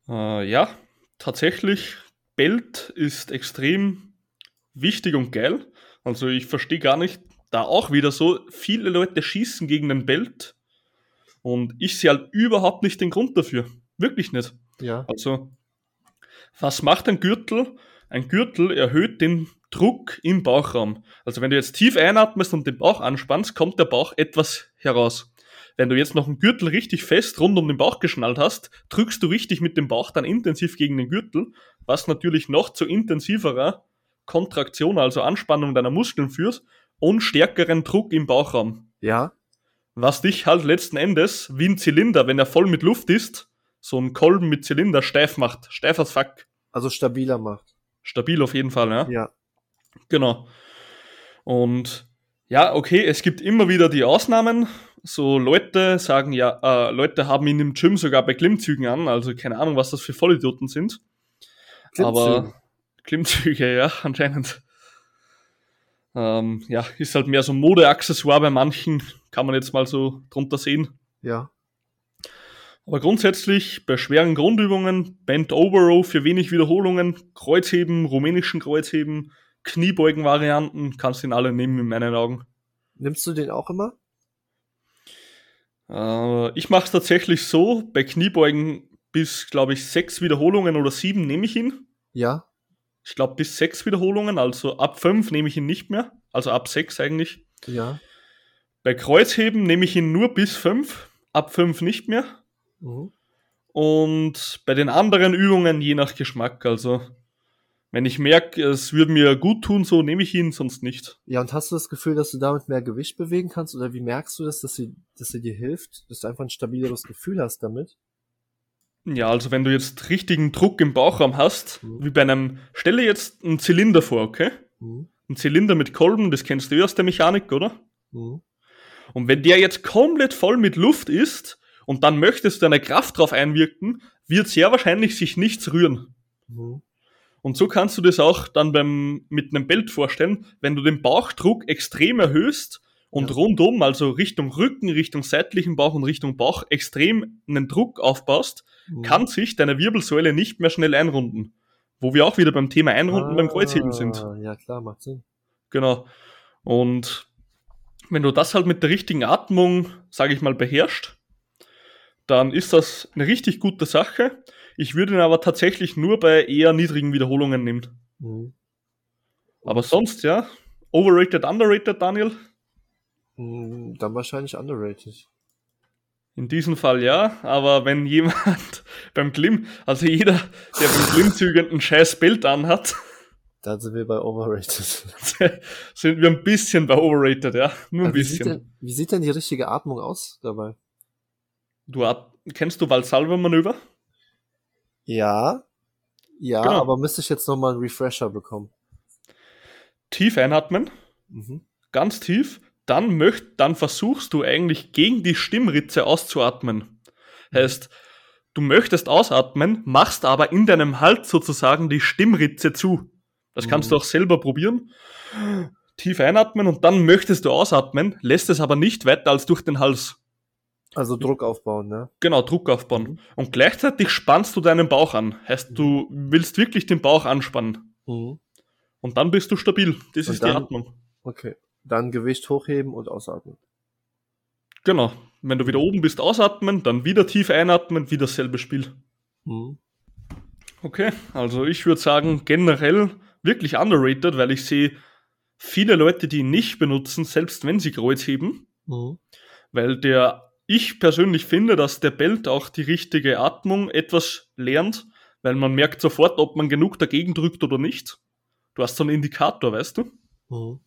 Äh, ja, tatsächlich, Belt ist extrem wichtig und geil. Also ich verstehe gar nicht, da auch wieder so, viele Leute schießen gegen den Belt und ich sehe halt überhaupt nicht den Grund dafür. Wirklich nicht. Ja. Also, was macht ein Gürtel? Ein Gürtel erhöht den Druck im Bauchraum. Also wenn du jetzt tief einatmest und den Bauch anspannst, kommt der Bauch etwas heraus. Wenn du jetzt noch einen Gürtel richtig fest rund um den Bauch geschnallt hast, drückst du richtig mit dem Bauch dann intensiv gegen den Gürtel, was natürlich noch zu intensiverer Kontraktion, also Anspannung deiner Muskeln führt und stärkeren Druck im Bauchraum. Ja. Was dich halt letzten Endes wie ein Zylinder, wenn er voll mit Luft ist, so ein Kolben mit Zylinder steif macht. Steif als Fuck. Also stabiler macht. Stabil auf jeden Fall, ja. Ja. Genau. Und ja, okay, es gibt immer wieder die Ausnahmen. So Leute sagen ja, äh, Leute haben ihn im Gym sogar bei Klimmzügen an, also keine Ahnung, was das für Vollidioten sind. Aber Klimmzüge, ja, anscheinend. Ähm, ja, ist halt mehr so ein Modeaccessoire bei manchen, kann man jetzt mal so drunter sehen. Ja. Aber grundsätzlich bei schweren Grundübungen, Bent Over Row für wenig Wiederholungen, Kreuzheben, rumänischen Kreuzheben, Kniebeugen-Varianten, kannst du ihn alle nehmen in meinen Augen. Nimmst du den auch immer? Äh, ich mache es tatsächlich so, bei Kniebeugen bis, glaube ich, sechs Wiederholungen oder sieben nehme ich ihn. Ja. Ich glaube bis sechs Wiederholungen, also ab fünf nehme ich ihn nicht mehr. Also ab sechs eigentlich. Ja. Bei Kreuzheben nehme ich ihn nur bis fünf, ab fünf nicht mehr. Mhm. Und bei den anderen Übungen je nach Geschmack. Also wenn ich merke, es würde mir gut tun, so nehme ich ihn, sonst nicht. Ja, und hast du das Gefühl, dass du damit mehr Gewicht bewegen kannst? Oder wie merkst du das, dass sie, dass sie dir hilft? Dass du einfach ein stabileres Gefühl hast damit? Ja, also wenn du jetzt richtigen Druck im Bauchraum hast, Mhm. wie bei einem, stelle jetzt einen Zylinder vor, okay? Mhm. Ein Zylinder mit Kolben, das kennst du ja aus der Mechanik, oder? Mhm. Und wenn der jetzt komplett voll mit Luft ist und dann möchtest du eine Kraft drauf einwirken, wird sehr wahrscheinlich sich nichts rühren. Mhm. Und so kannst du das auch dann beim, mit einem Belt vorstellen, wenn du den Bauchdruck extrem erhöhst und Ja. rundum, also Richtung Rücken, Richtung seitlichen Bauch und Richtung Bauch, extrem einen Druck aufbaust, Mhm. kann sich deine Wirbelsäule nicht mehr schnell einrunden. Wo wir auch wieder beim Thema Einrunden beim Kreuzheben sind. Ah, Ja, klar, macht Sinn. Genau. Und wenn du das halt mit der richtigen Atmung, sage ich mal, beherrschst, dann ist das eine richtig gute Sache. Ich würde ihn aber tatsächlich nur bei eher niedrigen Wiederholungen nehmen. Mhm. Aber sonst, ja, overrated, underrated, Daniel. Mhm, Dann wahrscheinlich underrated. In diesem Fall ja, aber wenn jemand beim Glimm, also jeder, der beim Klimmzügen ein scheiß Bild anhat, Da sind wir bei overrated. sind wir ein bisschen bei overrated, ja. Nur ein Aber wie, sieht bisschen. denn, wie sieht denn die richtige Atmung aus dabei? Du kennst du Valsalva-Manöver? Ja. Ja, Genau. aber müsste ich jetzt nochmal einen Refresher bekommen. Tief einatmen, Mhm. ganz tief, dann möcht, dann versuchst du eigentlich gegen die Stimmritze auszuatmen. Heißt, du möchtest ausatmen, machst aber in deinem Hals sozusagen die Stimmritze zu. Das kannst Mhm. du auch selber probieren. Tief einatmen und dann möchtest du ausatmen, lässt es aber nicht weiter als durch den Hals. Also Druck aufbauen, ne? Genau, Druck aufbauen. Mhm. Und gleichzeitig spannst du deinen Bauch an. Heißt, du willst wirklich den Bauch anspannen. Mhm. Und dann bist du stabil. Das Und ist die dann- Atmung. Okay. Dann Gewicht hochheben und ausatmen. Genau. Wenn du wieder oben bist, ausatmen, dann wieder tief einatmen, wieder dasselbe Spiel. Mhm. Okay, also ich würde sagen, generell wirklich underrated, weil ich sehe viele Leute, die ihn nicht benutzen, selbst wenn sie Kreuz heben, Mhm. weil der, ich persönlich finde, dass der Belt auch die richtige Atmung etwas lernt, weil man merkt sofort, ob man genug dagegen drückt oder nicht. Du hast so einen Indikator, weißt du? Mhm.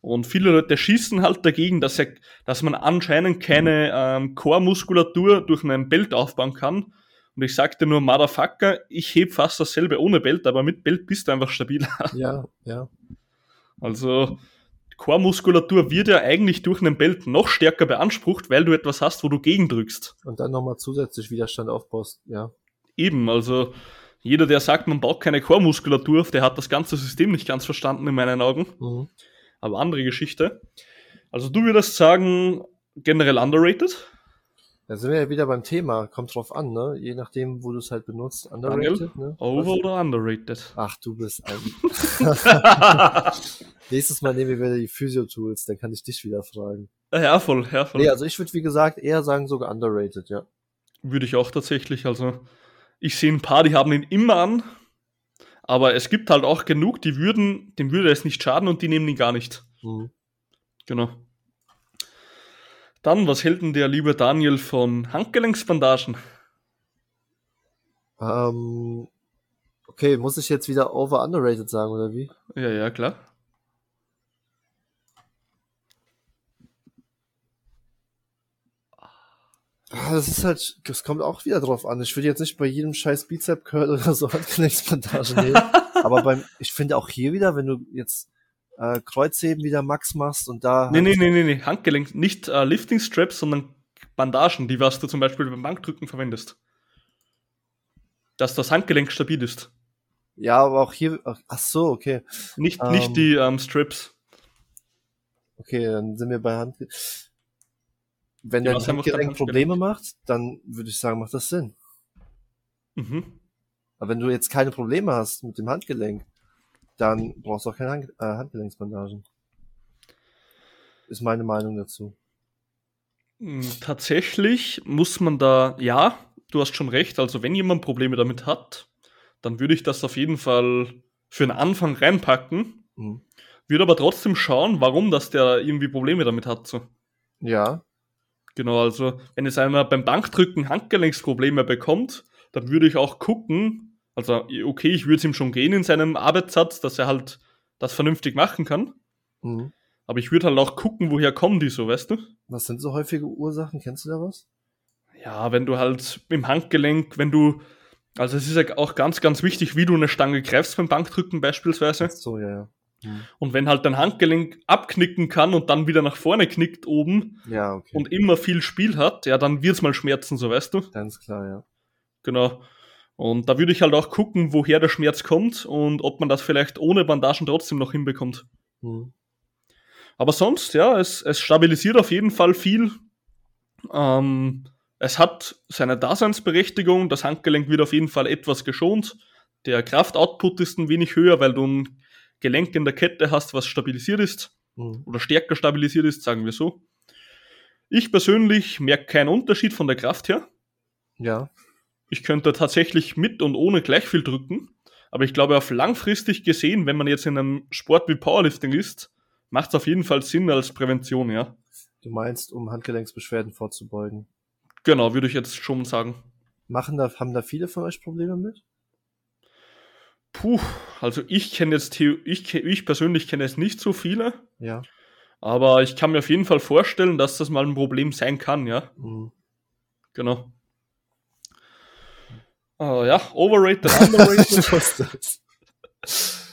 Und viele Leute schießen halt dagegen, dass, er, dass man anscheinend keine ähm, Core-Muskulatur durch einen Belt aufbauen kann. Und ich sagte nur, Motherfucker, ich heb fast dasselbe ohne Belt, aber mit Belt bist du einfach stabiler. Ja, ja. Also Core-Muskulatur wird ja eigentlich durch einen Belt noch stärker beansprucht, weil du etwas hast, wo du gegendrückst. Und dann nochmal zusätzlich Widerstand aufbaust, ja. Eben, also jeder, der sagt, man baut keine Core-Muskulatur auf, der hat das ganze System nicht ganz verstanden in meinen Augen. Mhm. Aber andere Geschichte. Also du würdest sagen, generell underrated? Da sind wir ja wieder beim Thema. Kommt drauf an, ne? Je nachdem, wo du es halt benutzt. Underrated, ne? Over Was? oder underrated? Ach, du bist ein. Nächstes Mal nehmen wir wieder die Physio-Tools, dann kann ich dich wieder fragen. ja, voll, ja, voll. Nee, also ich würde, wie gesagt, eher sagen, sogar underrated, ja. Würde ich auch tatsächlich. Also, ich sehe ein paar, die haben ihn immer an. Aber es gibt halt auch genug, die würden, dem würde es nicht schaden und die nehmen ihn gar nicht. Mhm. Genau. Dann, was hält denn der liebe Daniel von Handgelenksbandagen? Ähm, okay, muss ich jetzt wieder over underrated sagen, oder wie? Ja, ja, klar. Ah, Das ist halt, das kommt auch wieder drauf an. Ich würde jetzt nicht bei jedem scheiß Bizep Curl oder so Handgelenksbandagen nehmen. aber beim, ich finde auch hier wieder, wenn du jetzt äh, Kreuzheben wieder Max machst und da. Nee, nee, nee, nee, nee. Handgelenk, nicht äh, Lifting Straps, sondern Bandagen, die was du zum Beispiel beim Bankdrücken verwendest. Dass das Handgelenk stabil ist. Ja, aber auch hier, ach, so, okay. Nicht, Ähm. nicht die ähm, Straps. Okay, dann sind wir bei Hand. Wenn Ja, dein Handgelenk Probleme macht, dann würde ich sagen, macht das Sinn. Mhm. Aber wenn du jetzt keine Probleme hast mit dem Handgelenk, dann brauchst du auch keine Hand, äh, Handgelenksbandagen. Ist meine Meinung dazu. Mm, Tatsächlich muss man da, ja, du hast schon recht, also wenn jemand Probleme damit hat, dann würde ich das auf jeden Fall für einen Anfang reinpacken, Mhm. würde aber trotzdem schauen, warum das der irgendwie Probleme damit hat. So. Ja, Genau, also wenn jetzt einer beim Bankdrücken Handgelenksprobleme bekommt, dann würde ich auch gucken, also okay, ich würde es ihm schon gehen in seinem Arbeitssatz, dass er halt das vernünftig machen kann, mhm. aber ich würde halt auch gucken, woher kommen die so, weißt du? Was sind so häufige Ursachen? Kennst du da was? Ja, wenn du halt im Handgelenk, wenn du, also es ist ja auch ganz, ganz wichtig, wie du eine Stange greifst beim Bankdrücken beispielsweise. Ach so, ja, ja. Mhm. Und wenn halt dein Handgelenk abknicken kann und dann wieder nach vorne knickt oben Ja, okay. und immer viel Spiel hat, ja, dann wird's mal schmerzen, so weißt du. Ganz klar, ja. Genau. Und da würde ich halt auch gucken, woher der Schmerz kommt und ob man das vielleicht ohne Bandagen trotzdem noch hinbekommt. Mhm. Aber sonst, ja, es, es stabilisiert auf jeden Fall viel. Ähm, es hat seine Daseinsberechtigung. Das Handgelenk wird auf jeden Fall etwas geschont. Der Kraftoutput ist ein wenig höher, weil du ein Gelenk in der Kette hast, was stabilisiert ist Mhm. oder stärker stabilisiert ist, sagen wir so. Ich persönlich merke keinen Unterschied von der Kraft her. Ja, Ich könnte tatsächlich mit und ohne gleich viel drücken. Aber ich glaube, auf langfristig gesehen, wenn man jetzt in einem Sport wie Powerlifting ist, macht es auf jeden Fall Sinn als Prävention, ja. du meinst, um Handgelenksbeschwerden vorzubeugen. Genau, würde ich jetzt schon sagen. Machen da, haben da viele von euch Probleme mit? Puh, also ich kenne jetzt, ich, ich persönlich kenne jetzt nicht so viele, Ja. aber ich kann mir auf jeden Fall vorstellen, dass das mal ein Problem sein kann, ja. Mhm. Genau. Ah, ja, overrated, underrated. Was ist das?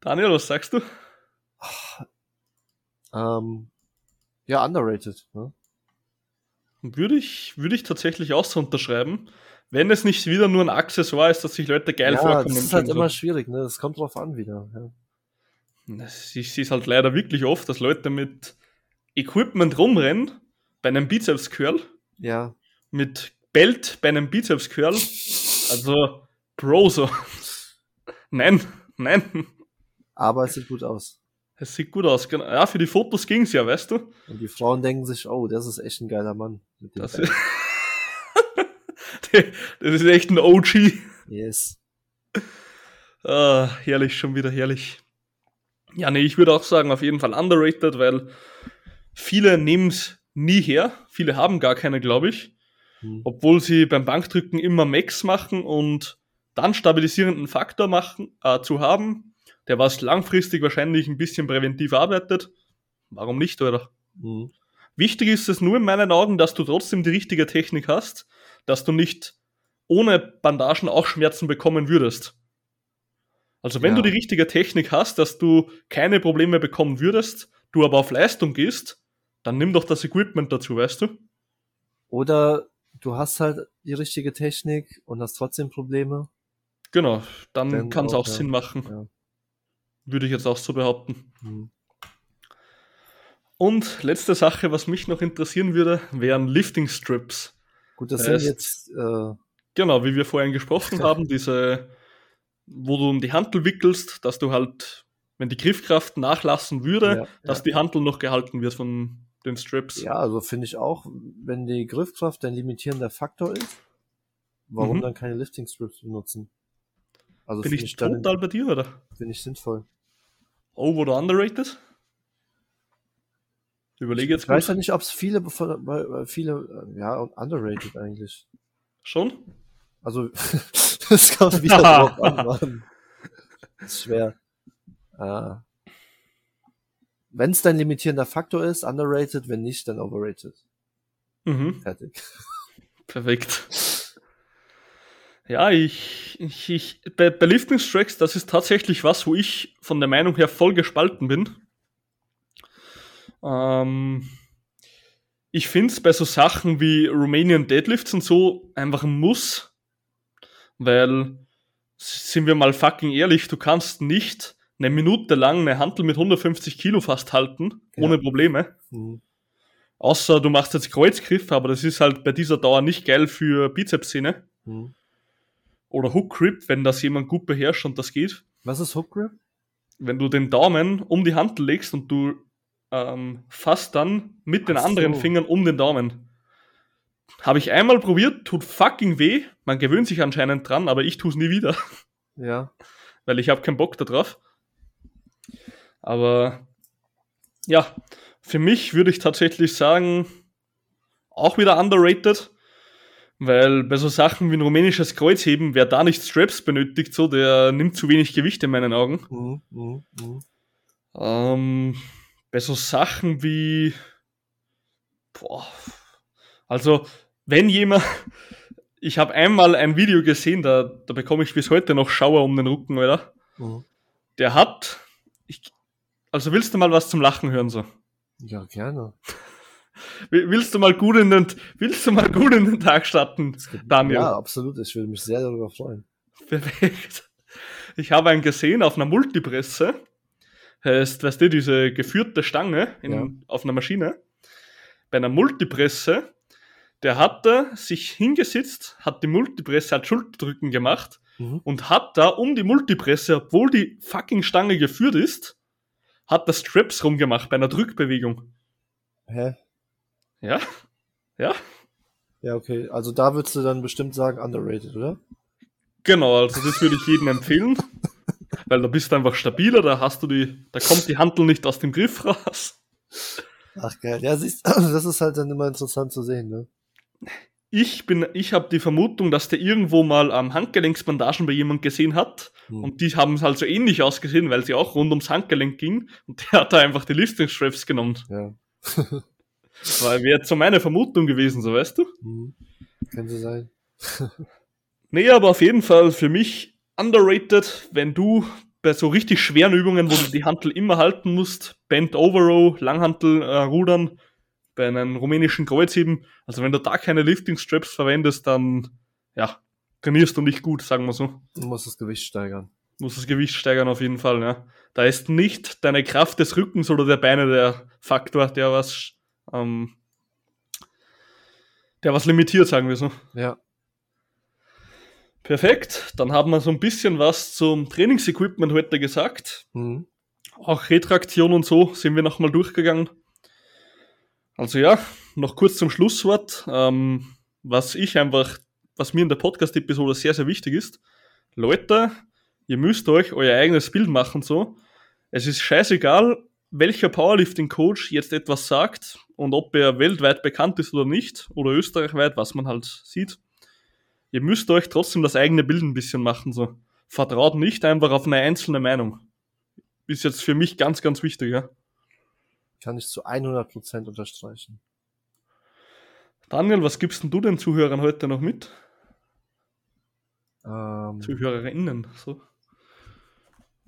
Daniel, was sagst du? Ähm, ja, underrated. Ne? Würde ich, würde ich tatsächlich auch so unterschreiben. Wenn es nicht wieder nur ein Accessoire ist, dass sich Leute geil ja, vorkommen. das ist halt können, immer so. schwierig, ne? Das kommt drauf an wieder. Ja. Ich sehe es halt leider wirklich oft, dass Leute mit Equipment rumrennen, bei einem Bizeps Curl, ja. mit Belt bei einem Bizeps Curl. Also, Bro, so. Nein, nein. Aber es sieht gut aus. Es sieht gut aus. Genau. Ja, für die Fotos ging's ja, weißt du? Und die Frauen denken sich, oh, das ist echt ein geiler Mann. Das ist, das ist echt ein OG. yes. Ah, herrlich, schon wieder herrlich. Ja, nee, ich würde auch sagen, auf jeden Fall underrated, weil viele nehmen es nie her. Viele haben gar keine, glaube ich. Hm. Obwohl sie beim Bankdrücken immer Max machen und dann stabilisierenden Faktor machen, äh, zu haben, der was langfristig wahrscheinlich ein bisschen präventiv arbeitet. Warum nicht, oder? Hm. Wichtig ist es nur in meinen Augen, dass du trotzdem die richtige Technik hast, dass du nicht ohne Bandagen auch Schmerzen bekommen würdest. Also wenn Ja. du die richtige Technik hast, dass du keine Probleme bekommen würdest, du aber auf Leistung gehst, dann nimm doch das Equipment dazu, weißt du? Oder du hast halt die richtige Technik und hast trotzdem Probleme. Genau, dann kann es auch, auch ja. Sinn machen. Ja. Würde ich jetzt auch so behaupten. Hm. Und letzte Sache, was mich noch interessieren würde, wären Lifting Strips. Gut, das Heißt- sind jetzt, äh, Genau, wie wir vorhin gesprochen haben, diese, wo du um die Hantel wickelst, dass du halt, wenn die Griffkraft nachlassen würde, Ja, dass die Hantel noch gehalten wird von den Strips. ja, also finde ich auch, wenn die Griffkraft ein limitierender Faktor ist, warum Mhm. dann keine Lifting Strips benutzen? Also Bin finde ich ich dann total bei dir, oder? finde ich sinnvoll. Over oder underrated? Ich Überlege jetzt Ich weiß kurz. ja nicht, ob es viele, viele, äh, ja, und underrated eigentlich. Schon? Also, es kommt wieder drauf an, Mann. Ist schwer. Äh, wenn es dein limitierender Faktor ist, underrated, wenn nicht, dann overrated. Mhm. Fertig. Perfekt. Ja, ich, ich, ich bei, bei Lifting Strikes, das ist tatsächlich was, wo ich von der Meinung her voll gespalten bin. Ähm, ich finde es bei so Sachen wie Romanian Deadlifts und so einfach ein Muss, weil, sind wir mal fucking ehrlich, du kannst nicht eine Minute lang eine Hantel mit 150 Kilo fast halten, Ja. ohne Probleme. Hm. Außer du machst jetzt Kreuzgriff, aber das ist halt bei dieser Dauer nicht geil für Bizepssehne. Hm. Oder Hook Grip, wenn das jemand gut beherrscht und das geht. Was ist Hook Grip? Wenn du den Daumen um die Hand legst und du ähm, fasst dann mit den Ach so. anderen Fingern um den Daumen. Habe ich einmal probiert, tut fucking weh. Man gewöhnt sich anscheinend dran, aber ich tue es nie wieder, Ja. weil ich habe keinen Bock da drauf. Aber ja, für mich würde ich tatsächlich sagen, auch wieder underrated, weil bei so Sachen wie ein rumänisches Kreuzheben, wer da nicht Straps benötigt, so, der nimmt zu wenig Gewicht in meinen Augen. Hm, hm, hm. Ähm, bei so Sachen wie, boah, also wenn jemand, ich habe einmal ein Video gesehen, da, da bekomme ich bis heute noch Schauer um den Rücken, oder? Hm. Der hat, also willst du mal was zum Lachen hören so? Ja, gerne. Will- Willst du mal gut in den, willst du mal gut in den Tag starten, Daniel? Ja, absolut. Ich würde mich sehr darüber freuen. Perfekt. Ich habe einen gesehen auf einer Multipresse. Heißt, weißt du, diese geführte Stange in, Ja. auf einer Maschine. Bei einer Multipresse, der hatte sich hingesetzt, hat die Multipresse, hat Schulterdrücken gemacht Mhm. und hat da um die Multipresse, obwohl die fucking Stange geführt ist, hat das Straps rumgemacht bei einer Drückbewegung. Hä? Ja? Ja? Ja, okay. Also da würdest du dann bestimmt sagen underrated, oder? Genau, also das würde ich jedem empfehlen. Weil da bist du einfach stabiler, da hast du die, da kommt die Handel nicht aus dem Griff raus. Ach geil. Ja, siehst, das ist halt dann immer interessant zu sehen, ne? Ich bin, ich habe die Vermutung, dass der irgendwo mal am Handgelenksbandagen bei jemand gesehen hat Hm. und die haben es halt so ähnlich ausgesehen, weil sie auch rund ums Handgelenk ging und der hat da einfach die Lifting Straps genommen. Ja. Weil wäre jetzt so meine Vermutung gewesen, so weißt du? Hm. Könnte sein. Nee, aber auf jeden Fall für mich underrated, wenn du bei so richtig schweren Übungen, wo du die Hantel immer halten musst, Bent Over Row, Langhantel, äh, Rudern, bei einem rumänischen Kreuzheben, also wenn du da keine Lifting Straps verwendest, dann ja, trainierst du nicht gut, sagen wir so. Du musst das Gewicht steigern. Muss das Gewicht steigern auf jeden Fall, ja. Da ist nicht deine Kraft des Rückens oder der Beine der Faktor, der was ähm, der was limitiert, sagen wir so. Ja. Perfekt, dann haben wir so ein bisschen was zum Trainingsequipment heute gesagt. Hm. Auch Retraktion und so sind wir nochmal durchgegangen. Also ja, noch kurz zum Schlusswort. Ähm, was ich einfach, was mir in der Podcast-Episode sehr, sehr wichtig ist. Leute, ihr müsst euch euer eigenes Bild machen so. Es ist scheißegal, welcher Powerlifting-Coach jetzt etwas sagt und ob er weltweit bekannt ist oder nicht oder österreichweit, was man halt sieht. Ihr müsst euch trotzdem das eigene Bild ein bisschen machen so. Vertraut nicht einfach auf eine einzelne Meinung ist jetzt für mich ganz, ganz wichtig, ja. Kann ich zu 100% unterstreichen. Daniel, was gibst denn du den Zuhörern heute noch mit? Ähm, Zuhörerinnen, so.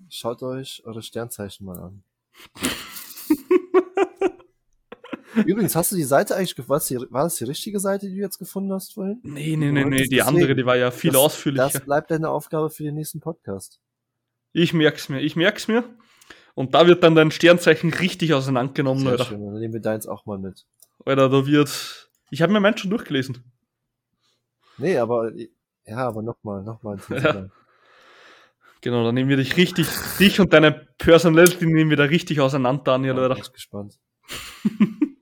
schaut euch eure Sternzeichen mal an. Übrigens, hast du die Seite eigentlich, ge- war das, die, richtige Seite, die du jetzt gefunden hast vorhin? Nee, nee, nee, nee, die Deswegen, andere, die war ja viel das, ausführlicher. Das bleibt deine Aufgabe für den nächsten Podcast. Ich merk's mir, ich merk's mir. Und da wird dann dein Sternzeichen richtig auseinandergenommen, Sehr Alter. schön. Dann nehmen wir deins auch mal mit. Alter, da wird. Ich habe mir meinen schon durchgelesen. Nee, aber ja, aber nochmal, nochmal. Ja. Genau, dann nehmen wir dich richtig, dich und deine Personality nehmen wir da richtig auseinander, Daniel, bin Alter. echt gespannt.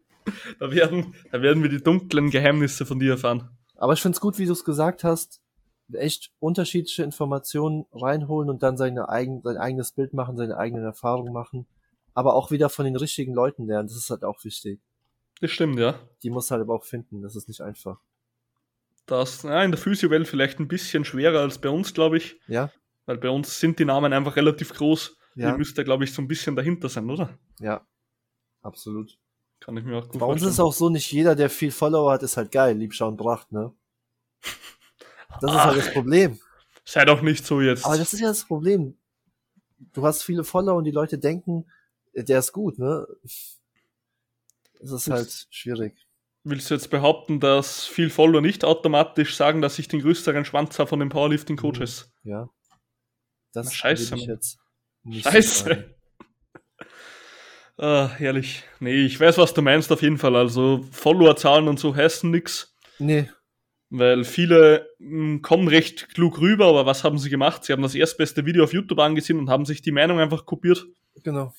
Da werden, da werden wir die dunklen Geheimnisse von dir erfahren. Aber ich find's gut, wie du es gesagt hast. Echt unterschiedliche Informationen reinholen und dann seine eigen, sein eigenes Bild machen, seine eigenen Erfahrungen machen. Aber auch wieder von den richtigen Leuten lernen. Das ist halt auch wichtig. Das stimmt, ja. Die muss halt aber auch finden. Das ist nicht einfach. Das, ja, in der Physio-Welt vielleicht ein bisschen schwerer als bei uns, glaube ich. Ja, Weil bei uns sind die Namen einfach relativ groß. ja, Ihr müsst da, glaube ich, so ein bisschen dahinter sein, oder? ja. Absolut. Kann ich mir auch gut Bei uns vorstellen. ist es auch so, nicht jeder, der viel Follower hat, ist halt geil. Liebschau und Pracht, ne? Das ist halt das Ach. Problem. Sei doch nicht so jetzt. Aber das ist ja das Problem. Du hast viele Follower und die Leute denken, der ist gut, ne? Das ist halt schwierig. Willst du jetzt behaupten, dass viel Follower nicht automatisch sagen, dass ich den größeren Schwanz habe von den Powerlifting-Coaches? Ja. Das Na, scheiße, Scheiße. Ah, herrlich. Nee, ich weiß, was du meinst auf jeden Fall. Also Followerzahlen und so heißen nix, Nee, weil viele mh, kommen recht klug rüber, aber was haben sie gemacht? Sie haben das erstbeste Video auf YouTube angesehen und haben sich die Meinung einfach kopiert. genau.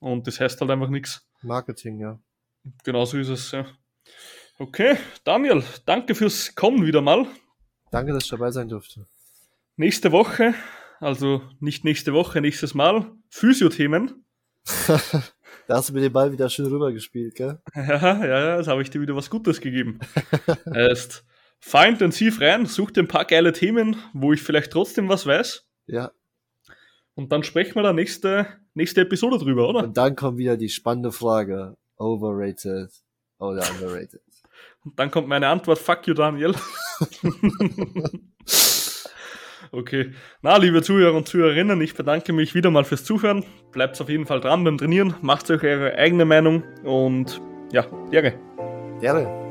Und das heißt halt einfach nix. Marketing, ja. Genau so ist es, ja. Okay, Daniel, danke fürs Kommen wieder mal. Danke, dass ich dabei sein durfte. Nächste Woche, also nicht nächste Woche, nächstes Mal, Physiothemen. Da hast du mir den Ball wieder schön rübergespielt, gell? Ja, ja, ja, jetzt habe ich dir wieder was Gutes gegeben. heißt, fahr intensiv rein, such dir ein paar geile Themen, wo ich vielleicht trotzdem was weiß. Ja. Und dann sprechen wir da nächste, nächste Episode drüber, oder? Und dann kommt wieder die spannende Frage. Overrated oder underrated? Und dann kommt meine Antwort, fuck you, Daniel. okay. Na, liebe Zuhörer und Zuhörerinnen, ich bedanke mich wieder mal fürs Zuhören. Bleibt auf jeden Fall dran beim Trainieren, macht euch eure eigene Meinung und ja, gerne. Gerne.